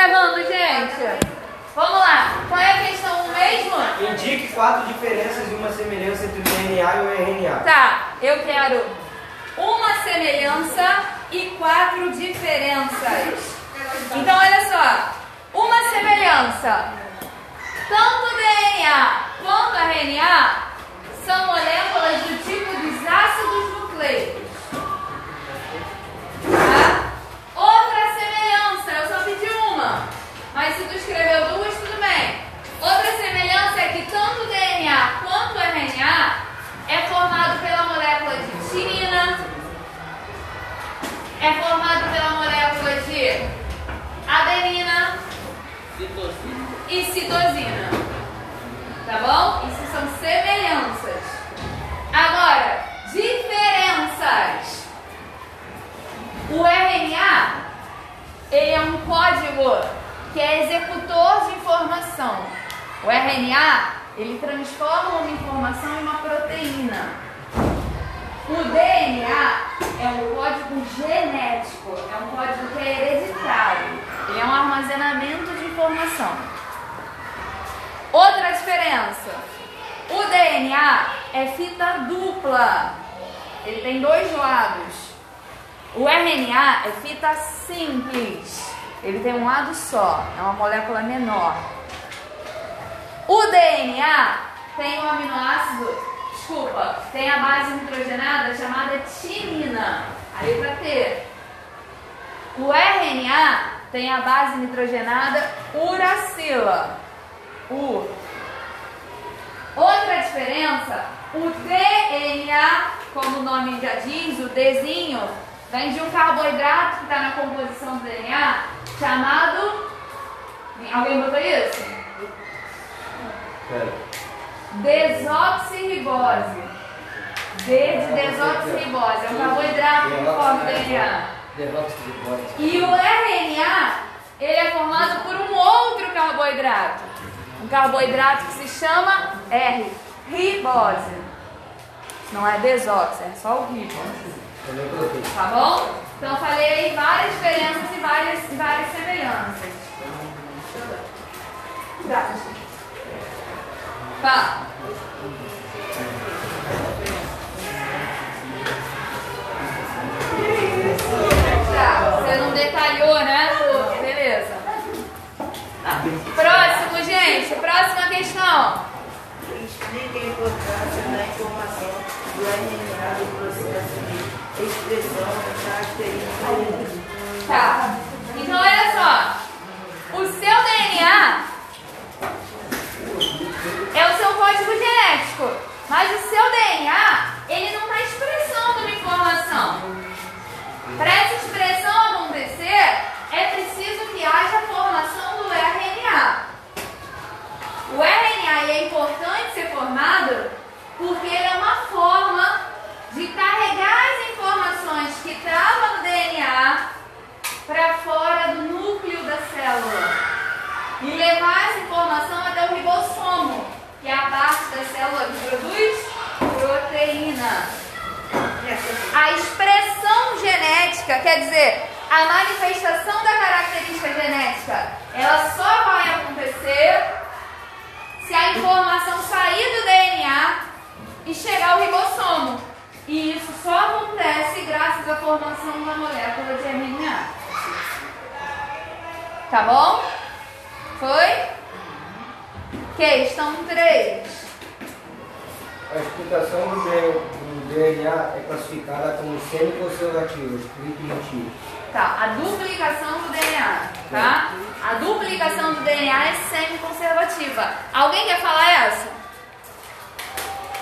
gravando, gente? Vamos lá. Qual é a questão mesmo? Indique quatro diferenças e uma semelhança entre o DNA e o RNA. Tá, eu quero uma semelhança e quatro diferenças. Então, olha só. Uma semelhança. Tanto DNA quanto RNA são moléculas do tipo dos ácidos nucleicos. Tá? Outra semelhança, eu só pedi uma. Mas se tu escreveu duas, tudo bem. Outra semelhança é que tanto o DNA quanto o RNA é formado pela molécula de tirina, é formado pela molécula de adenina e citosina. Tá bom? Isso são semelhanças. Agora, diferenças. O RNA, ele é um código que é executor de informação. O RNA, ele transforma uma informação em uma proteína. O DNA é um código genético, é um código que é hereditário. Ele é um armazenamento de informação. Outra diferença: o DNA é fita dupla, ele tem dois lados. O RNA é fita simples, ele tem um lado só, é uma molécula menor. O DNA tem um aminoácido, desculpa, tem a base nitrogenada chamada timina, a letra T. O RNA tem a base nitrogenada uracila. U. Outra diferença, o DNA, como o nome já diz, o Dzinho, vem de um carboidrato que está na composição do DNA, chamado. Alguém botou isso? Desoxirribose. D de desoxirribose. É um carboidrato que forma o DNA. E o RNA, ele é formado por um outro carboidrato. Um carboidrato que se chama R, ribose. Não é desox, é só o ribose. Tá bom? Então falei aí várias diferenças e várias, várias semelhanças. Tá. Fala. Você não detalhou, né? Beleza. Próximo, gente. Próxima questão. Explique a importância da informação do RNA do processo de expressão característica. Tá. Então, olha só. O seu DNA é o seu código genético. Mas o seu DNA, ele não está expressando uma informação. Para essa expressão acontecer, é preciso que haja a formação do RNA. O RNA ele é importante ser formado porque ele é uma forma de carregar as informações que estavam no DNA para fora do núcleo da célula e levar essa informação até o ribossomo, que é a que produz proteína. A expressão genética, quer dizer, a manifestação da característica genética, ela só vai acontecer se a informação sair do DNA e chegar ao ribossomo. E isso só acontece graças à formação da molécula de RNA. Tá bom? Foi? Questão 3. A explicação do, DNA é classificada como semi-conservativa. Explique mentir. Tá, a duplicação do DNA, tá? A duplicação do DNA é semi-conservativa. Alguém quer falar essa?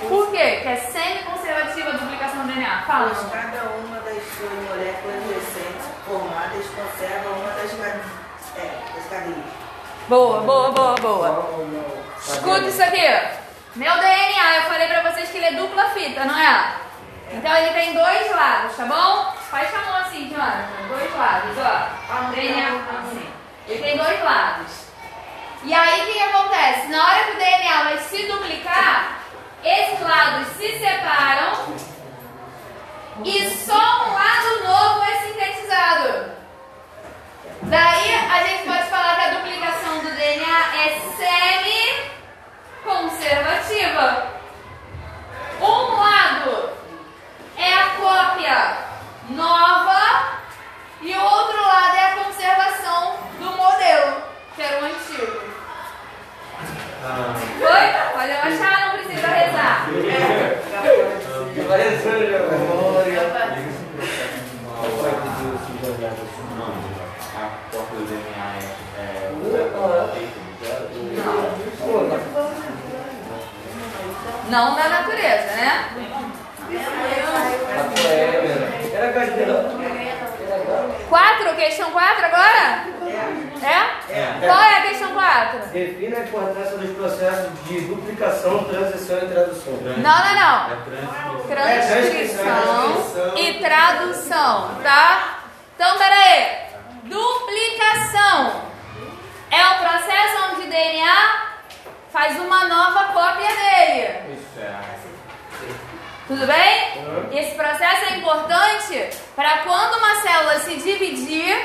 Por quê? Que é semi-conservativa a duplicação do DNA? Fala. Pois cada uma das suas moléculas recentes formadas conserva uma das, é, das cadeias. Boa, boa, boa, boa. Escuta isso aqui. Meu DNA, eu falei pra vocês que ele é dupla fita, não é? Então ele tem dois lados, tá bom? Faz com a mão assim, Jonathan. Dois lados, ó. DNA assim. Ele tem dois lados. E aí o que, que acontece? Na hora que o DNA vai se duplicar, esses lados se separam e só um lado novo é sintetizado. Daí a gente pode Não da natureza, né? Quatro, questão quatro agora? É? É. Qual é a questão quatro? Defina a importância dos processos de duplicação, transição e tradução. Não, não, não. É Transcrição transcrição. e tradução, tá? Então, peraí. Duplicação é o processo onde o DNA faz uma nova cópia dele. Isso é. Tudo bem? Esse processo é importante para quando uma célula se dividir,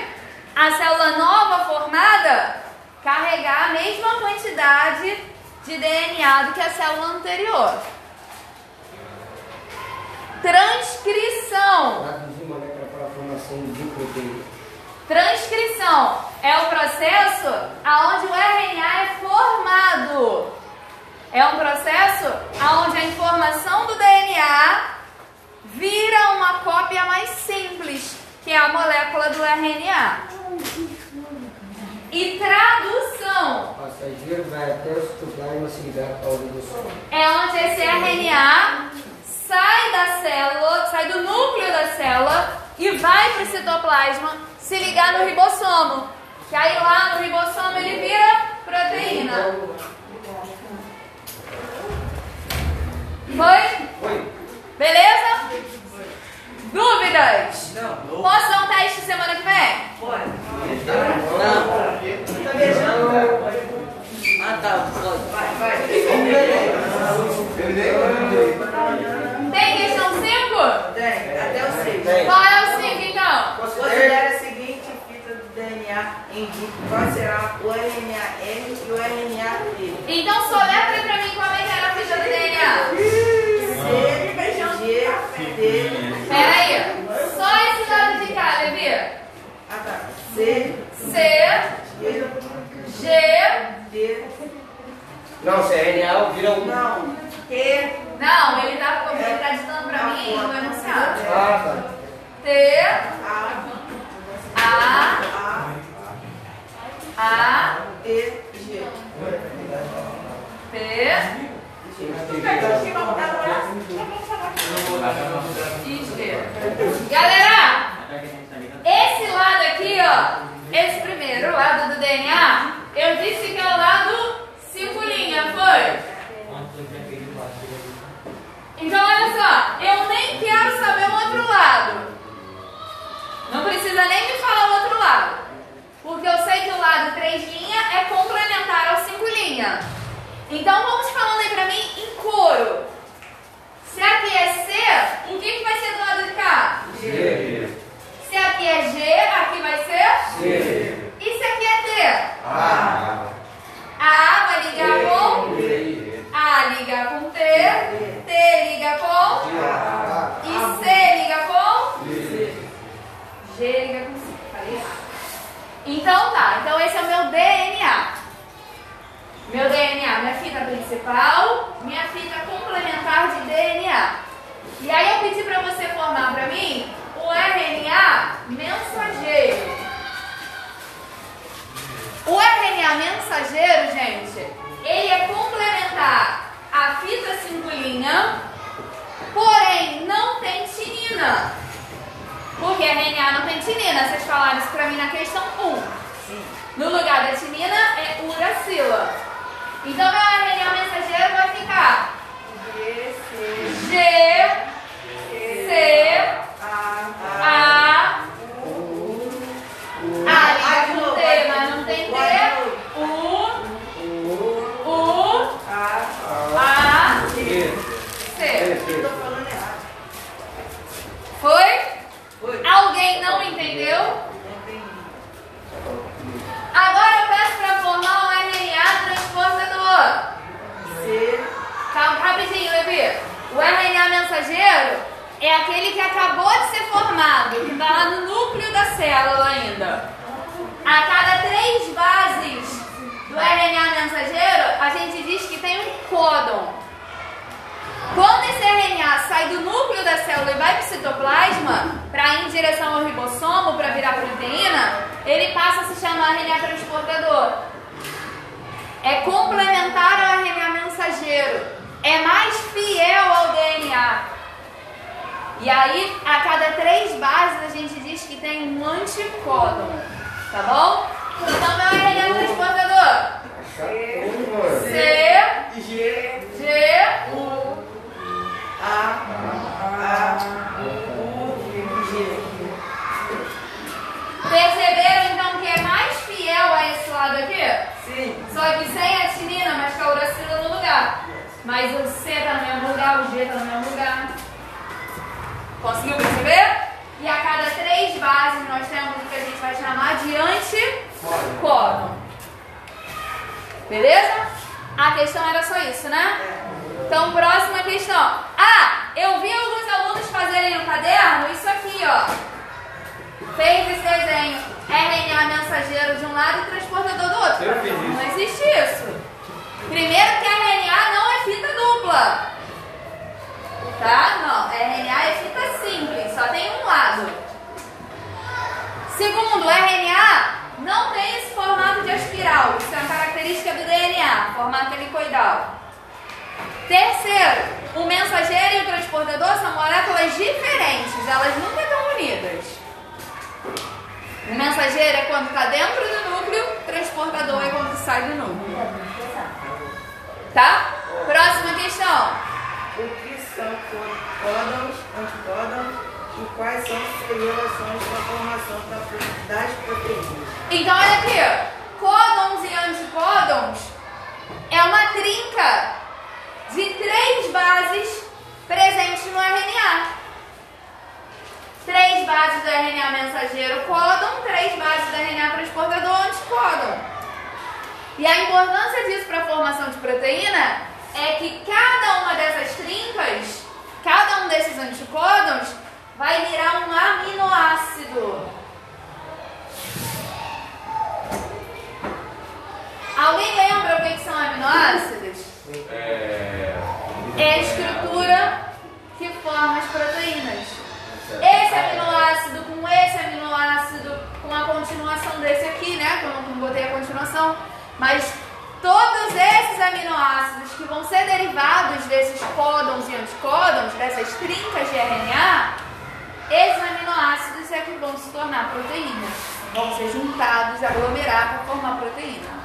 a célula nova formada carregar a mesma quantidade de DNA do que a célula anterior. Transcrição. Traduzir para a formação de proteína. Transcrição é o processo aonde o RNA é formado. É um processo aonde a informação do DNA vira uma cópia mais simples, que é a molécula do RNA. E tradução é onde esse RNA sai da célula, sai do núcleo da célula e vai para o citoplasma se ligar no ribossomo. Que aí lá no ribossomo ele vira proteína. Foi? Oi. Beleza? Dúvidas? Não. Posso dar um teste semana que vem? Pode. Não. Tá beijando? Ah, tá. Vai, vai. Tem questão 5? Tem, até o 6. Tem. Qual é o 5 então? Considere a seguinte fita do DNA indique qual será o RNA-M e o RNA-T. Então soletra pra mim qual é que era a ficha do DNA. C, G, T. Pera aí. Só esse lado de cá, Levi. Ah, tá. C, C, G. T. Não, se é RNA, vira um. Não. T. Não, ele tá, ele tá ditando pra mim o enunciado. Ah, tá. T, A, A, A, T, G. P e. Galera, esse lado aqui, ó, esse primeiro lado do DNA, eu disse que é o lado cinco linhas, foi? Então, olha só, eu nem quero saber o outro lado. Não precisa nem me falar o outro lado. Porque eu sei que o lado 3 linha é complementar ao 5 linha. Então, vamos falando aí pra mim em coro. Se aqui é C, o que, que vai ser do lado de cá? G. Se aqui é G, aqui vai ser? G. E se aqui é T? A. A vai ligar com? A liga com T, T liga com? A. E C liga com? G liga com C. Falei errado. Então tá, então esse é o meu DNA. Meu DNA, minha fita principal, minha fita complementar de DNA. E aí eu pedi para você formar para mim o RNA mensageiro. O RNA mensageiro, gente, ele é complementar à fita cinco-linha, porém não tem tinina. Porque RNA não tem tinina, vocês falaram isso pra mim na questão 1. No lugar da tinina é uracila. Então meu RNA mensageiro vai ficar G, formado, que está lá no núcleo da célula ainda. A cada três bases do RNA mensageiro, a gente diz que tem um códon. Quando esse RNA sai do núcleo da célula e vai para o citoplasma, para ir em direção ao ribossomo, para virar proteína, ele passa a se chamar RNA transportador. É complementar ao RNA mensageiro. É mais fiel ao DNA. E aí, a cada três bases, a gente diz que tem um anticódon. Tá bom? Então, meu RNA transportador. C, G, G, U, A, A, U, G. Perceberam então que é mais fiel a esse lado aqui? Sim. Só que sem a tinina, mas com a uracila no lugar. Mas o C tá no mesmo lugar, o G tá no mesmo lugar. Conseguiu perceber? E a cada três bases nós temos o que a gente vai chamar de anticódon. Beleza? A questão era só isso, né? Então, próxima questão. Ah, eu vi alguns alunos fazerem no caderno isso aqui, ó. Fez esse desenho. RNA mensageiro de um lado e transportador do outro. Eu fiz isso. Não existe isso. Primeiro que RNA não é fita dupla. Tá? Não. RNA é fita simples, só tem um lado. Segundo, o RNA não tem esse formato de espiral. Isso é uma característica do DNA, formato helicoidal. Terceiro, o mensageiro e o transportador são moléculas diferentes, elas nunca estão unidas. O mensageiro é quando está dentro do núcleo, o transportador é quando sai do núcleo. Tá? Próxima questão. O que são códons, anticódons e quais são suas relações com a formação da- das proteínas? Então, olha aqui. Códons e anticódons é uma trinca de três bases presentes no RNA. Três bases do RNA mensageiro códon, três bases do RNA transportador anticódon. E a importância disso para a formação de proteína é que cada uma dessas trincas, cada um desses anticódons, vai virar um aminoácido. Alguém lembra o que que são aminoácidos? É. A estrutura que forma as proteínas. Esse aminoácido com esse aminoácido, com a continuação desse aqui, né? Que eu não botei a continuação. Mas todos esses aminoácidos que vão ser derivados desses códons e anticódons, dessas trincas de RNA, esses aminoácidos é que vão se tornar proteínas. Vão ser juntados, aglomerar para formar proteína.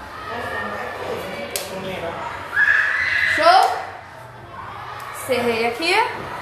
Show? Cerrei aqui.